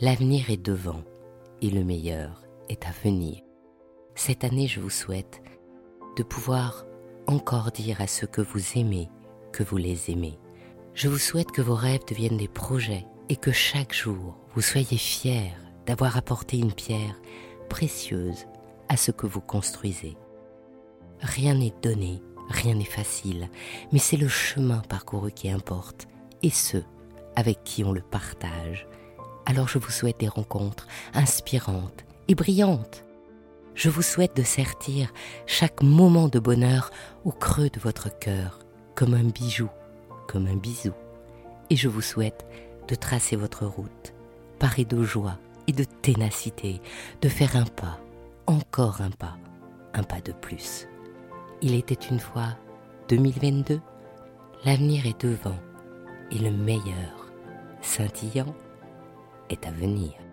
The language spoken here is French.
L'avenir est devant et le meilleur est à venir. Cette année, je vous souhaite de pouvoir encore dire à ceux que vous aimez que vous les aimez. Je vous souhaite que vos rêves deviennent des projets et que chaque jour, vous soyez fiers d'avoir apporté une pierre précieuse à ce que vous construisez. Rien n'est donné, rien n'est facile, mais c'est le chemin parcouru qui importe, et ceux avec qui on le partage. Alors je vous souhaite des rencontres inspirantes et brillantes. Je vous souhaite de sertir chaque moment de bonheur au creux de votre cœur, comme un bijou, comme un bisou. Et je vous souhaite de tracer votre route, parée de joie et de ténacité, de faire un pas, encore un pas, un pas de plus. Il était une fois 2022, l'avenir est devant et le meilleur, scintillant, est à venir.